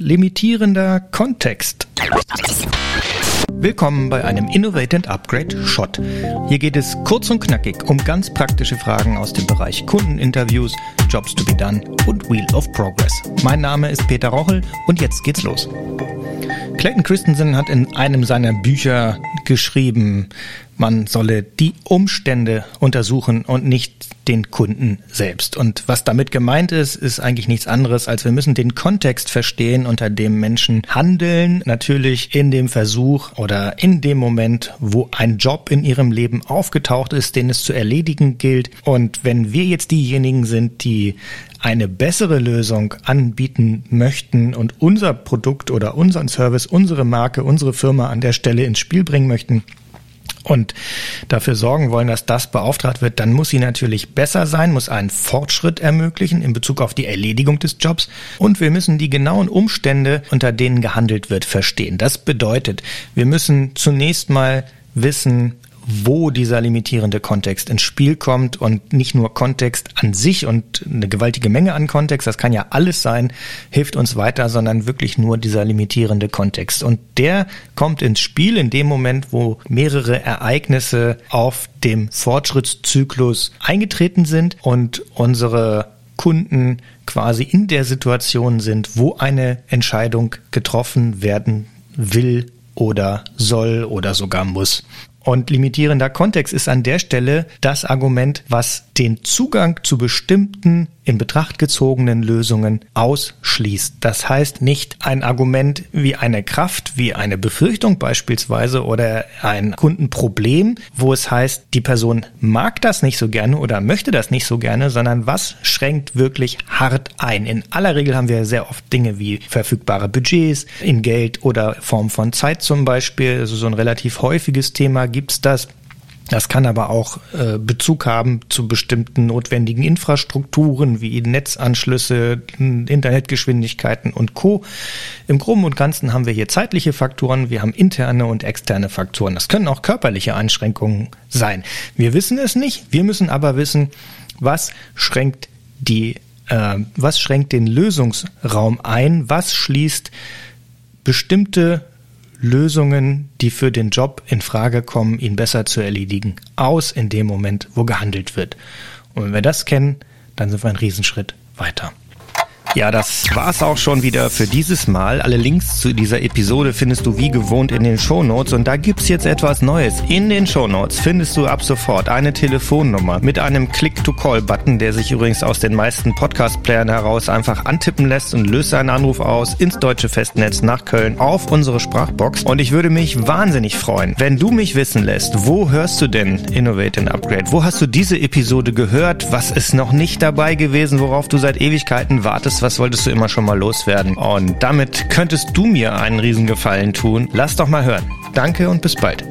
Limitierender Kontext. Willkommen bei einem Innovate and Upgrade Shot. Hier geht es kurz und knackig um ganz praktische Fragen aus dem Bereich Kundeninterviews, Jobs to be done und Wheel of Progress. Mein Name ist Peter Rochel und jetzt geht's los. Clayton Christensen hat in einem seiner Bücher geschrieben, man solle die Umstände untersuchen und nicht den Kunden selbst. Und was damit gemeint ist, ist eigentlich nichts anderes, als wir müssen den Kontext verstehen, unter dem Menschen handeln. Natürlich in dem Versuch oder in dem Moment, wo ein Job in ihrem Leben aufgetaucht ist, den es zu erledigen gilt. Und wenn wir jetzt diejenigen sind, die eine bessere Lösung anbieten möchten und unser Produkt oder unseren Service, unsere Marke, unsere Firma an der Stelle ins Spiel bringen möchten, und dafür sorgen wollen, dass das beauftragt wird, dann muss sie natürlich besser sein, muss einen Fortschritt ermöglichen in Bezug auf die Erledigung des Jobs und wir müssen die genauen Umstände, unter denen gehandelt wird, verstehen. Das bedeutet, wir müssen zunächst mal wissen, wo dieser limitierende Kontext ins Spiel kommt und nicht nur Kontext an sich und eine gewaltige Menge an Kontext, das kann ja alles sein, hilft uns weiter, sondern wirklich nur dieser limitierende Kontext. Und der kommt ins Spiel in dem Moment, wo mehrere Ereignisse auf dem Fortschrittszyklus eingetreten sind und unsere Kunden quasi in der Situation sind, wo eine Entscheidung getroffen werden will oder soll oder sogar muss. Und limitierender Kontext ist an der Stelle das Argument, was den Zugang zu bestimmten in Betracht gezogenen Lösungen ausschließt. Das heißt nicht ein Argument wie eine Kraft, wie eine Befürchtung beispielsweise oder ein Kundenproblem, wo es heißt, die Person mag das nicht so gerne oder möchte das nicht so gerne, sondern was schränkt wirklich hart ein. In aller Regel haben wir sehr oft Dinge wie verfügbare Budgets in Geld oder Form von Zeit zum Beispiel. Also so ein relativ häufiges Thema gibt's das. Das kann aber auch äh, Bezug haben zu bestimmten notwendigen Infrastrukturen wie Netzanschlüsse, Internetgeschwindigkeiten und Co. Im Groben und Ganzen haben wir hier zeitliche Faktoren, wir haben interne und externe Faktoren. Das können auch körperliche Einschränkungen sein. Wir wissen es nicht, wir müssen aber wissen, was schränkt die, äh, was schränkt den Lösungsraum ein, was schließt bestimmte Lösungen, die für den Job in Frage kommen, ihn besser zu erledigen, aus in dem Moment, wo gehandelt wird. Und wenn wir das kennen, dann sind wir einen Riesenschritt weiter. Ja, das war's auch schon wieder für dieses Mal. Alle Links zu dieser Episode findest du wie gewohnt in den Show Notes und da gibt's jetzt etwas Neues. In den Show Notes findest du ab sofort eine Telefonnummer mit einem Click-to-Call-Button, der sich übrigens aus den meisten Podcast-Playern heraus einfach antippen lässt und löst einen Anruf aus ins deutsche Festnetz nach Köln auf unsere Sprachbox. Und ich würde mich wahnsinnig freuen, wenn du mich wissen lässt, wo hörst du denn Innovate and Upgrade? Wo hast du diese Episode gehört? Was ist noch nicht dabei gewesen, worauf du seit Ewigkeiten wartest? Was wolltest du immer schon mal loswerden? Und damit könntest du mir einen Riesengefallen tun. Lass doch mal hören. Danke und bis bald.